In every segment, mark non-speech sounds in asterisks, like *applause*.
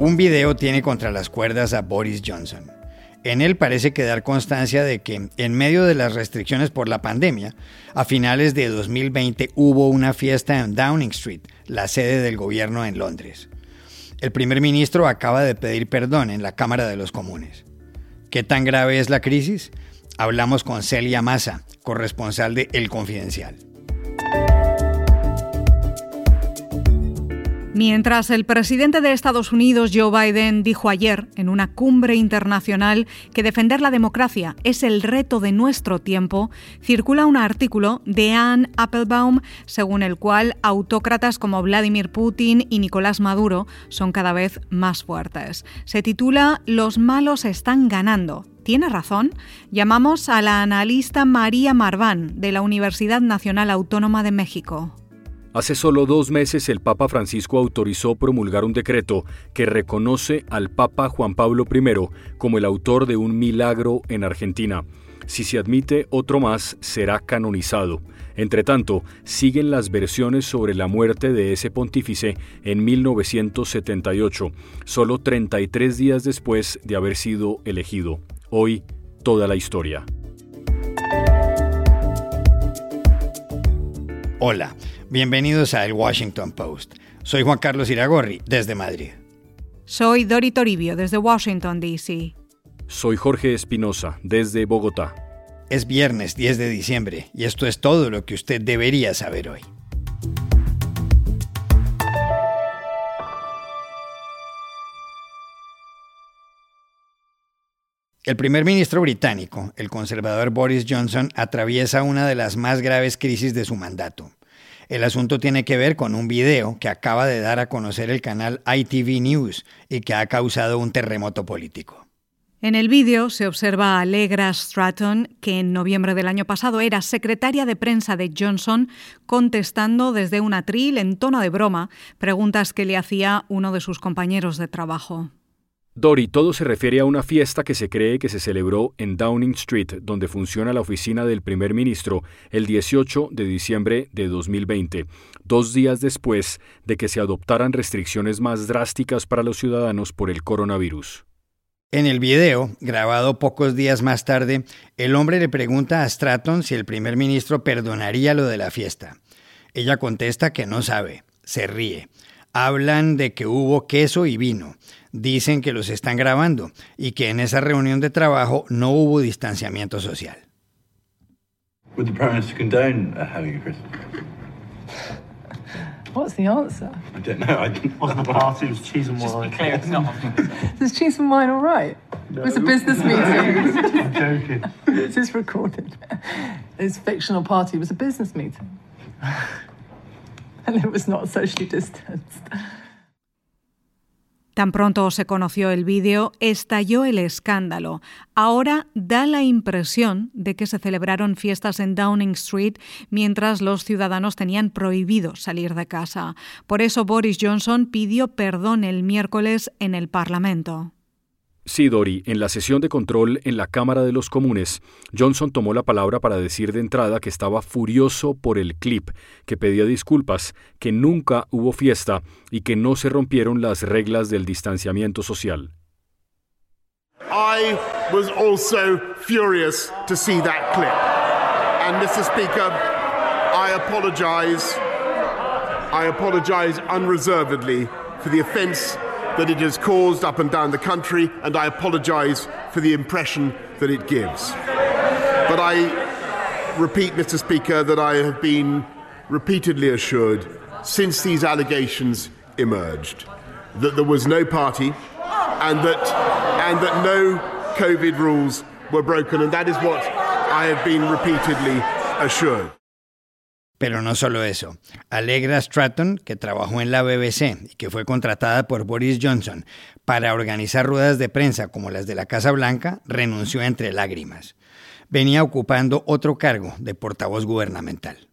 Un video tiene contra las cuerdas a Boris Johnson. En él parece quedar constancia de que, en medio de las restricciones por la pandemia, a finales de 2020 hubo una fiesta en Downing Street, la sede del gobierno en Londres. El primer ministro acaba de pedir perdón en la Cámara de los Comunes. ¿Qué tan grave es la crisis? Hablamos con Celia Massa, corresponsal de El Confidencial. Mientras el presidente de Estados Unidos, Joe Biden, dijo ayer en una cumbre internacional que defender la democracia es el reto de nuestro tiempo, circula un artículo de Anne Applebaum según el cual autócratas como Vladimir Putin y Nicolás Maduro son cada vez más fuertes. Se titula Los malos están ganando tiene razón? Llamamos a la analista María Marván, de la Universidad Nacional Autónoma de México. Hace solo dos meses el Papa Francisco autorizó promulgar un decreto que reconoce al Papa Juan Pablo I como el autor de un milagro en Argentina. Si se admite otro más, será canonizado. Entre tanto, siguen las versiones sobre la muerte de ese pontífice en 1978, solo 33 días después de haber sido elegido. Hoy, toda la historia. Hola. Bienvenidos a El Washington Post. Soy Juan Carlos Iragorri, desde Madrid. Soy Dori Toribio, desde Washington, D.C. Soy Jorge Espinosa, desde Bogotá. Es viernes 10 de diciembre y esto es todo lo que usted debería saber hoy. El primer ministro británico, el conservador Boris Johnson, atraviesa una de las más graves crisis de su mandato. El asunto tiene que ver con un video que acaba de dar a conocer el canal ITV News y que ha causado un terremoto político. En el vídeo se observa a Allegra Stratton, que en noviembre del año pasado era secretaria de prensa de Johnson, contestando desde un atril en tono de broma preguntas que le hacía uno de sus compañeros de trabajo. Dory, todo se refiere a una fiesta que se cree que se celebró en Downing Street, donde funciona la oficina del primer ministro, el 18 de diciembre de 2020, dos días después de que se adoptaran restricciones más drásticas para los ciudadanos por el coronavirus. En el video, grabado pocos días más tarde, el hombre le pregunta a Stratton si el primer ministro perdonaría lo de la fiesta. Ella contesta que no sabe, se ríe. Hablan de que hubo queso y vino dicen que los están grabando y que en esa reunión de trabajo no hubo distanciamiento social. Would the Prime Minister condone uh, having a Christmas? What's the answer? I don't know. I didn't. Wasn't the party, it was cheese and wine. clear, it's not. *laughs* Is cheese and wine all right? No. *laughs* *laughs* It was a business meeting. I'm joking. this is recorded. His fictional party was a business meeting. Tan pronto se conoció el vídeo, estalló el escándalo. Ahora da la impresión de que se celebraron fiestas en Downing Street mientras los ciudadanos tenían prohibido salir de casa. Por eso Boris Johnson pidió perdón el miércoles en el Parlamento. Sí, Dori, en la sesión de control en la Cámara de los Comunes, Johnson tomó la palabra para decir de entrada que estaba furioso por el clip, que pedía disculpas, que nunca hubo fiesta y que no se rompieron las reglas del distanciamiento social. I was also furious to see that clip. And Mr. Speaker, I apologize. I apologize unreservedly for the offense that it has caused up and down the country, and I apologise for the impression that it gives. But I repeat, Mr. Speaker, that I have been repeatedly assured since these allegations emerged that there was no party and that, and that no COVID rules were broken, and that is what I have been repeatedly assured. Pero no solo eso. Allegra Stratton, que trabajó en la BBC y que fue contratada por Boris Johnson para organizar ruedas de prensa como las de la Casa Blanca, renunció entre lágrimas. Venía ocupando otro cargo de portavoz gubernamental.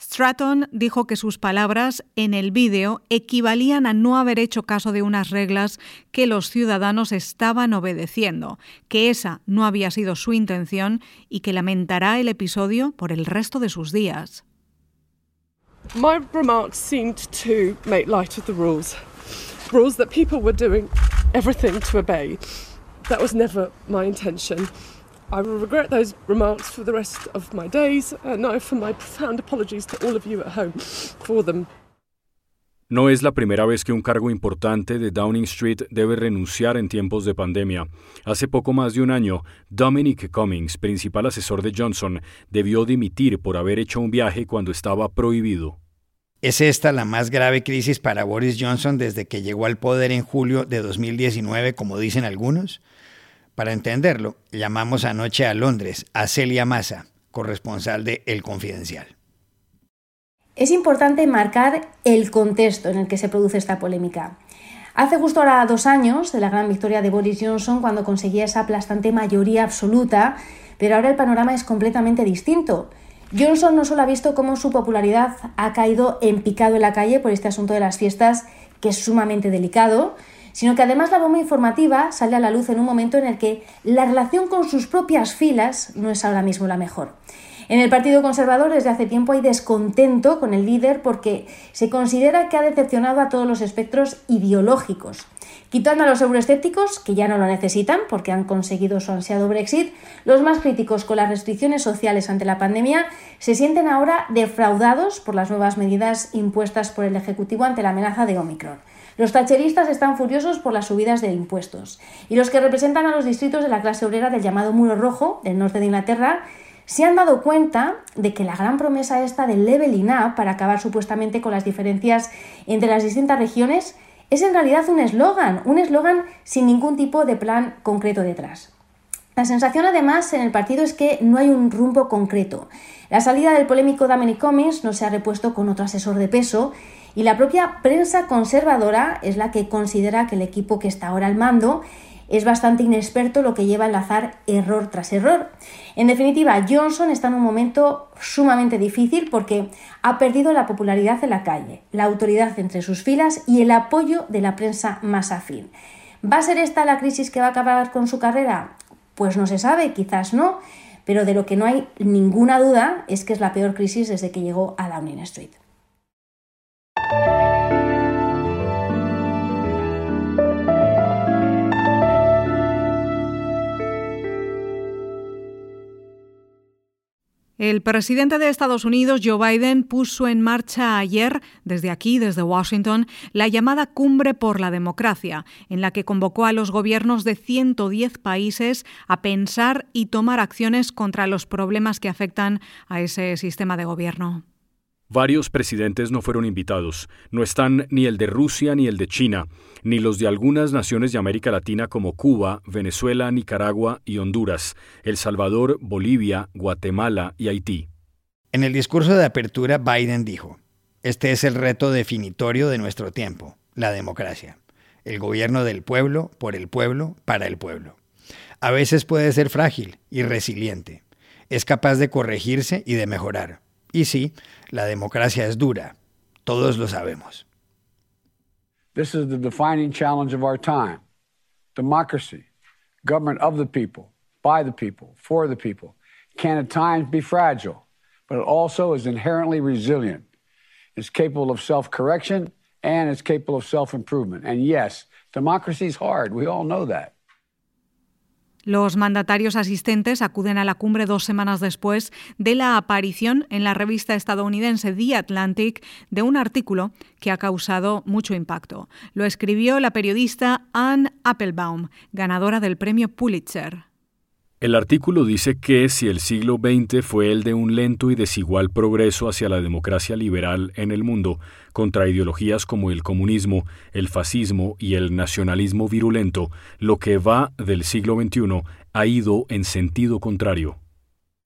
Stratton dijo que sus palabras en el vídeo equivalían a no haber hecho caso de unas reglas que los ciudadanos estaban obedeciendo, que esa no había sido su intención y que lamentará el episodio por el resto de sus días. My remarks seemed to make light of the rules. Rules that people were doing everything to obey. That was never my intention. I will regret those remarks for the rest of my days, and I offer my profound apologies to all of you at home for them. No es la primera vez que un cargo importante de Downing Street debe renunciar en tiempos de pandemia. Hace poco más de un año, Dominic Cummings, principal asesor de Johnson, debió dimitir por haber hecho un viaje cuando estaba prohibido. ¿Es esta la más grave crisis para Boris Johnson desde que llegó al poder en julio de 2019, como dicen algunos? Para entenderlo, llamamos anoche a Londres a Celia Massa, corresponsal de El Confidencial. Es importante marcar el contexto en el que se produce esta polémica. Hace justo ahora dos años de la gran victoria de Boris Johnson cuando conseguía esa aplastante mayoría absoluta, pero ahora el panorama es completamente distinto. Johnson no solo ha visto cómo su popularidad ha caído en picado en la calle por este asunto de las fiestas, que es sumamente delicado, sino que además la bomba informativa sale a la luz en un momento en el que la relación con sus propias filas no es ahora mismo la mejor. En el Partido Conservador desde hace tiempo hay descontento con el líder porque se considera que ha decepcionado a todos los espectros ideológicos. Quitando a los euroescépticos, que ya no lo necesitan porque han conseguido su ansiado Brexit, los más críticos con las restricciones sociales ante la pandemia se sienten ahora defraudados por las nuevas medidas impuestas por el Ejecutivo ante la amenaza de Omicron. Los tacheristas están furiosos por las subidas de impuestos y los que representan a los distritos de la clase obrera del llamado Muro Rojo del norte de Inglaterra se han dado cuenta de que la gran promesa esta del leveling up para acabar supuestamente con las diferencias entre las distintas regiones es en realidad un eslogan, un eslogan sin ningún tipo de plan concreto detrás. La sensación además en el partido es que no hay un rumbo concreto. La salida del polémico Dominic Cummings no se ha repuesto con otro asesor de peso y la propia prensa conservadora es la que considera que el equipo que está ahora al mando es bastante inexperto, lo que lleva a enlazar error tras error. En definitiva, Johnson está en un momento sumamente difícil porque ha perdido la popularidad en la calle, la autoridad entre sus filas y el apoyo de la prensa más afín. ¿Va a ser esta la crisis que va a acabar con su carrera? Pues no se sabe, quizás no, pero de lo que no hay ninguna duda es que es la peor crisis desde que llegó a Downing Street. El presidente de Estados Unidos, Joe Biden, puso en marcha ayer, desde aquí, desde Washington, la llamada Cumbre por la Democracia, en la que convocó a los gobiernos de 110 países a pensar y tomar acciones contra los problemas que afectan a ese sistema de gobierno. Varios presidentes no fueron invitados. No están ni el de Rusia ni el de China, ni los de algunas naciones de América Latina como Cuba, Venezuela, Nicaragua y Honduras, El Salvador, Bolivia, Guatemala y Haití. En el discurso de apertura, Biden dijo, Este es el reto definitorio de nuestro tiempo, la democracia. El gobierno del pueblo, por el pueblo, para el pueblo. A veces puede ser frágil y resiliente. Es capaz de corregirse y de mejorar Y sí, la democracia es dura. Todos lo sabemos. This is the defining challenge of our time. Democracy, government of the people, by the people, for the people, can at times be fragile, but it also is inherently resilient. It's capable of self correction and it's capable of self improvement. And yes, democracy is hard. We all know that. Los mandatarios asistentes acuden a la cumbre dos semanas después de la aparición en la revista estadounidense The Atlantic de un artículo que ha causado mucho impacto. Lo escribió la periodista Anne Applebaum, ganadora del premio Pulitzer. El artículo dice que si el siglo XX fue el de un lento y desigual progreso hacia la democracia liberal en el mundo, contra ideologías como el comunismo, el fascismo y el nacionalismo virulento, lo que va del siglo XXI ha ido en sentido contrario.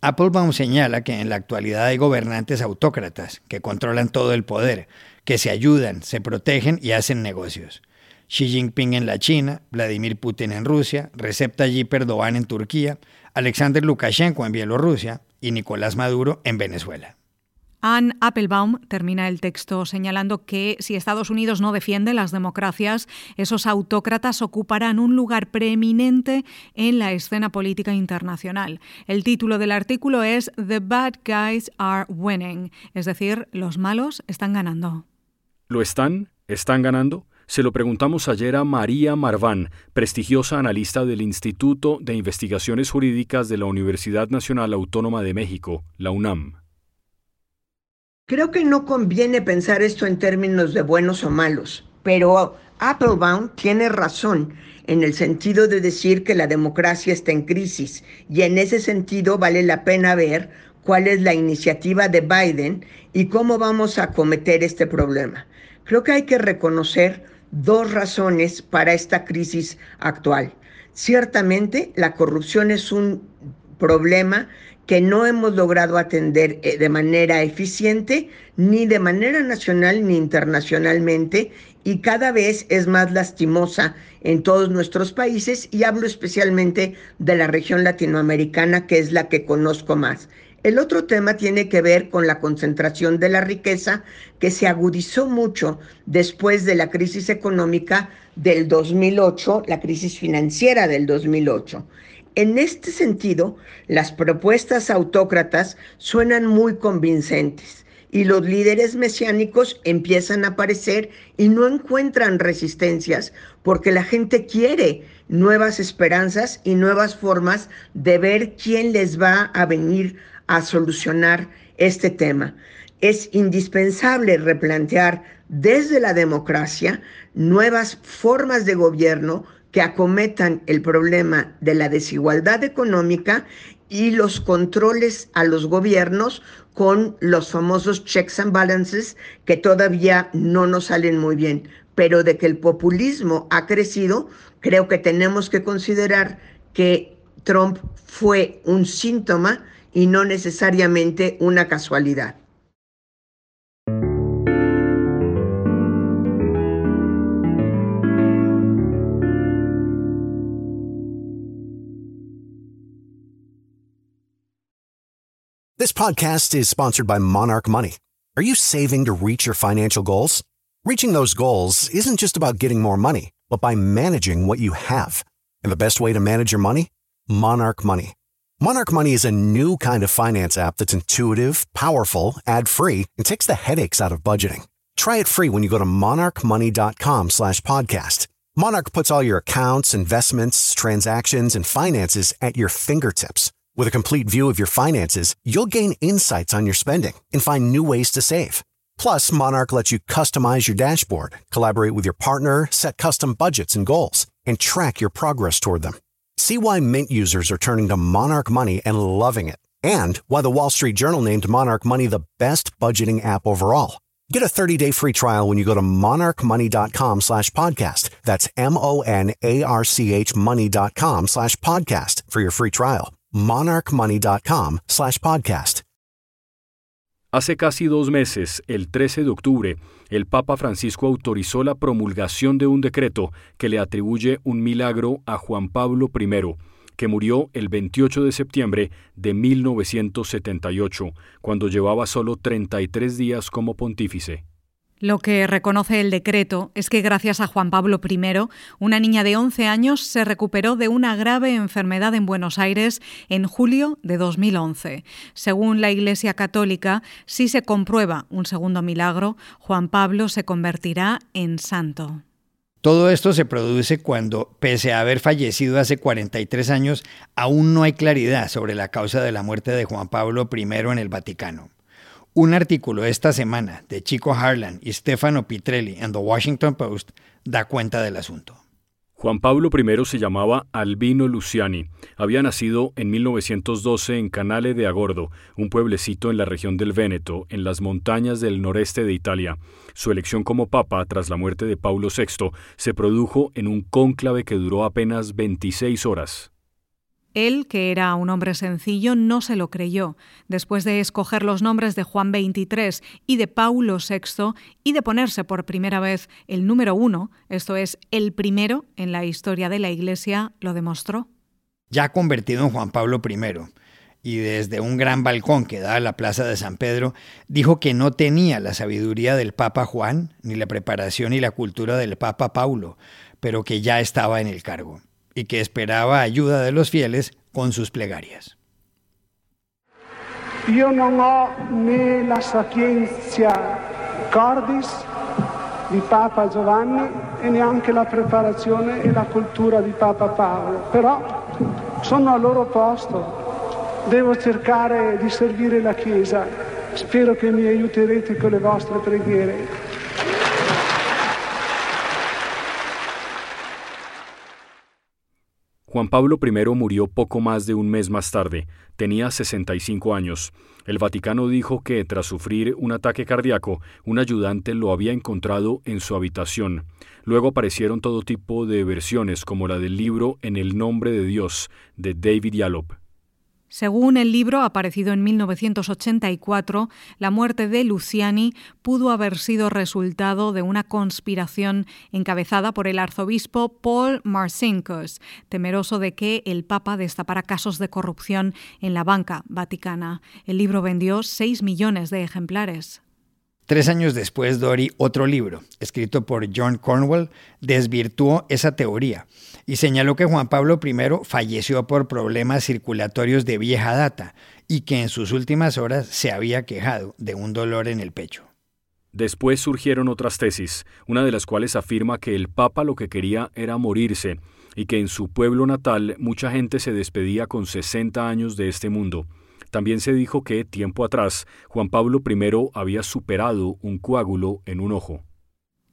Applebaum señala que en la actualidad hay gobernantes autócratas que controlan todo el poder, que se ayudan, se protegen y hacen negocios. Xi Jinping en la China, Vladimir Putin en Rusia, Recep Tayyip Erdogan en Turquía, Alexander Lukashenko en Bielorrusia y Nicolás Maduro en Venezuela. Anne Applebaum termina el texto señalando que si Estados Unidos no defiende las democracias, esos autócratas ocuparán un lugar preeminente en la escena política internacional. El título del artículo es The Bad Guys Are Winning, es decir, los malos están ganando. ¿Lo están? ¿Están ganando? Se lo preguntamos ayer a María Marván, prestigiosa analista del Instituto de Investigaciones Jurídicas de la Universidad Nacional Autónoma de México, la UNAM. Creo que no conviene pensar esto en términos de buenos o malos, pero Applebaum tiene razón en el sentido de decir que la democracia está en crisis y en ese sentido vale la pena ver cuál es la iniciativa de Biden y cómo vamos a acometer este problema. Creo que hay que reconocer dos razones para esta crisis actual. Ciertamente, la corrupción es un problema que no hemos logrado atender eh, de manera eficiente, ni de manera nacional ni internacionalmente, y cada vez es más lastimosa en todos nuestros países, y hablo especialmente de la región latinoamericana, que es la que conozco más. El otro tema tiene que ver con la concentración de la riqueza que se agudizó mucho después de la crisis económica del 2008, la crisis financiera del 2008. En este sentido, las propuestas autócratas suenan muy convincentes y los líderes mesiánicos empiezan a aparecer y no encuentran resistencias porque la gente quiere nuevas esperanzas y nuevas formas de ver quién les va a venir a solucionar este tema. Es indispensable replantear desde la democracia nuevas formas de gobierno que acometan el problema de la desigualdad económica y los controles a los gobiernos con los famosos checks and balances que todavía no nos salen muy bien. Pero de que el populismo ha crecido, creo que tenemos que considerar que Trump fue un síntoma y no necesariamente una casualidad. This podcast is sponsored by Monarch Money. Are you saving to reach your financial goals? Reaching those goals isn't just about getting more money, but by managing what you have. And the best way to manage your money? Monarch Money. Monarch Money is a new kind of finance app that's intuitive, powerful, ad-free, and takes the headaches out of budgeting. Try it free when you go to monarchmoney.com slash podcast. Monarch puts all your accounts, investments, transactions, and finances at your fingertips. With a complete view of your finances, you'll gain insights on your spending and find new ways to save. Plus, Monarch lets you customize your dashboard, collaborate with your partner, set custom budgets and goals, and track your progress toward them. See why Mint users are turning to Monarch Money and loving it, and why the Wall Street Journal named Monarch Money the best budgeting app overall. Get a 30-day free trial when you go to monarchmoney.com slash podcast. That's M-O-N-A-R-C-H money.com slash podcast for your free trial. monarchmoney.com slash podcast. Hace casi dos meses, el 13 de octubre, el Papa Francisco autorizó la promulgación de un decreto que le atribuye un milagro a Juan Pablo I, que murió el 28 de septiembre de 1978, cuando llevaba solo 33 días como pontífice. Lo que reconoce el decreto es que gracias a Juan Pablo I, una niña de 11 años se recuperó de una grave enfermedad en Buenos Aires en julio de 2011. Según la Iglesia Católica, si se comprueba un segundo milagro, Juan Pablo se convertirá en santo. Todo esto se produce cuando, pese a haber fallecido hace 43 años, aún no hay claridad sobre la causa de la muerte de Juan Pablo I en el Vaticano. Un artículo esta semana de Chico Harlan y Stefano Pitrelli en The Washington Post da cuenta del asunto. Juan Pablo I se llamaba Albino Luciani. Había nacido en 1912 en Canale de Agordo, un pueblecito en la región del Véneto, en las montañas del noreste de Italia. Su elección como papa tras la muerte de Paulo VI se produjo en un cónclave que duró apenas 26 horas. Él, que era un hombre sencillo, no se lo creyó. Después de escoger los nombres de Juan XXIII y de Paulo VI y de ponerse por primera vez el número uno, esto es, el primero en la historia de la Iglesia, lo demostró. Ya convertido en Juan Pablo I, y desde un gran balcón que da a la Plaza de San Pedro, dijo que no tenía la sabiduría del Papa Juan, ni la preparación y la cultura del Papa Paulo, pero que ya estaba en el cargo y que esperaba ayuda de los fieles con sus plegarias. Io non ho né la sapienza cordis di Papa Giovanni e neanche la preparazione e la cultura di Papa Paolo, però sono al loro posto, devo cercare di servire la Chiesa, spero che mi aiuterete con le vostre preghiere. Juan Pablo I murió poco más de un mes más tarde, tenía 65 años. El Vaticano dijo que, tras sufrir un ataque cardíaco, un ayudante lo había encontrado en su habitación. Luego aparecieron todo tipo de versiones, como la del libro En el nombre de Dios, de David Yallop. Según el libro aparecido en 1984, la muerte de Luciani pudo haber sido resultado de una conspiración encabezada por el arzobispo Paul Marcinkus, temeroso de que el Papa destapara casos de corrupción en la banca vaticana. El libro vendió 6 millones de ejemplares. Tres años después, Dory, otro libro, escrito por John Cornwell, desvirtuó esa teoría y señaló que Juan Pablo I falleció por problemas circulatorios de vieja data y que en sus últimas horas se había quejado de un dolor en el pecho. Después surgieron otras tesis, una de las cuales afirma que el Papa lo que quería era morirse y que en su pueblo natal mucha gente se despedía con 60 años de este mundo. También se dijo que, tiempo atrás, Juan Pablo I había superado un coágulo en un ojo.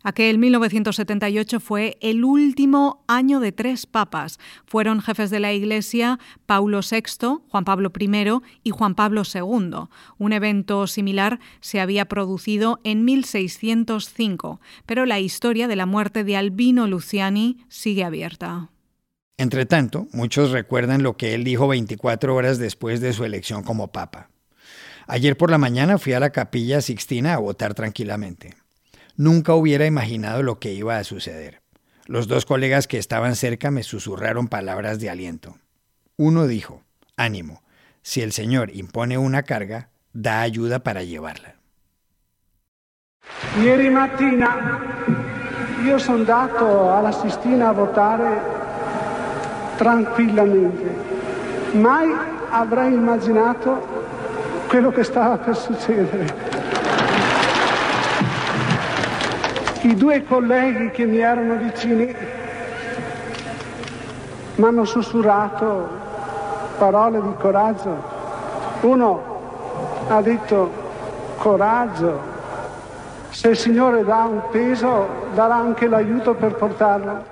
Aquel 1978 fue el último año de tres papas. Fueron jefes de la Iglesia Paulo VI, Juan Pablo I y Juan Pablo II. Un evento similar se había producido en 1605, pero la historia de la muerte de Albino Luciani sigue abierta. Entre tanto, muchos recuerdan lo que él dijo 24 horas después de su elección como papa. Ayer por la mañana fui a la capilla Sixtina a votar tranquilamente. Nunca hubiera imaginado lo que iba a suceder. Los dos colegas que estaban cerca me susurraron palabras de aliento. Uno dijo, ánimo, si el Señor impone una carga, da ayuda para llevarla. Ieri mattina io sono andato alla Sistina a votare tranquillamente. Mai avrei immaginato quello che stava per succedere. I due colleghi che mi erano vicini mi hanno sussurrato parole di coraggio. Uno ha detto coraggio, se il Signore dà un peso darà anche l'aiuto per portarlo.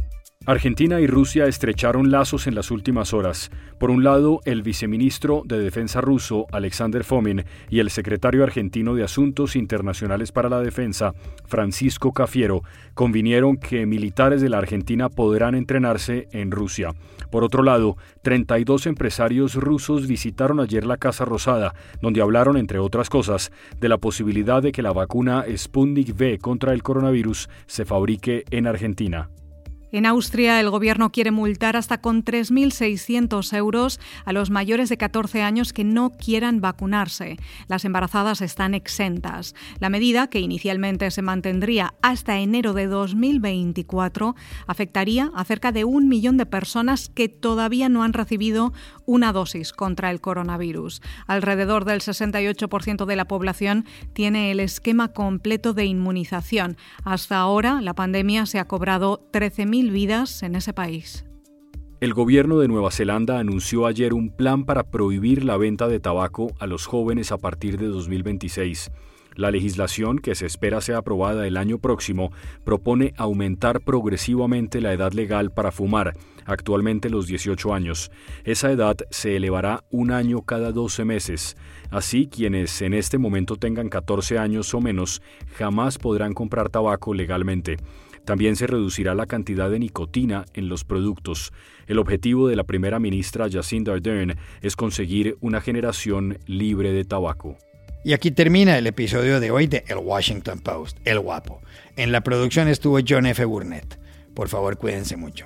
Argentina y Rusia estrecharon lazos en las últimas horas. Por un lado, el viceministro de Defensa ruso, Alexander Fomin, y el secretario argentino de Asuntos Internacionales para la Defensa, Francisco Cafiero, convinieron que militares de la Argentina podrán entrenarse en Rusia. Por otro lado, 32 empresarios rusos visitaron ayer la Casa Rosada, donde hablaron, entre otras cosas, de la posibilidad de que la vacuna Sputnik V contra el coronavirus se fabrique en Argentina. En Austria, el gobierno quiere multar hasta con 3.600 euros a los mayores de 14 años que no quieran vacunarse. Las embarazadas están exentas. La medida, que inicialmente se mantendría hasta enero de 2024, afectaría a cerca de un millón de personas que todavía no han recibido una dosis contra el coronavirus. Alrededor del 68% de la población tiene el esquema completo de inmunización. Hasta ahora, la pandemia se ha cobrado 13.000 vidas en ese país. El gobierno de Nueva Zelanda anunció ayer un plan para prohibir la venta de tabaco a los jóvenes a partir de 2026. La legislación, que se espera sea aprobada el año próximo, propone aumentar progresivamente la edad legal para fumar, actualmente los 18 años. Esa edad se elevará un año cada 12 meses. Así, quienes en este momento tengan 14 años o menos jamás podrán comprar tabaco legalmente. También se reducirá la cantidad de nicotina en los productos. El objetivo de la primera ministra Jacinda Ardern es conseguir una generación libre de tabaco. Y aquí termina el episodio de hoy de El Washington Post, El Guapo. En la producción estuvo John F. Burnett. Por favor, cuídense mucho.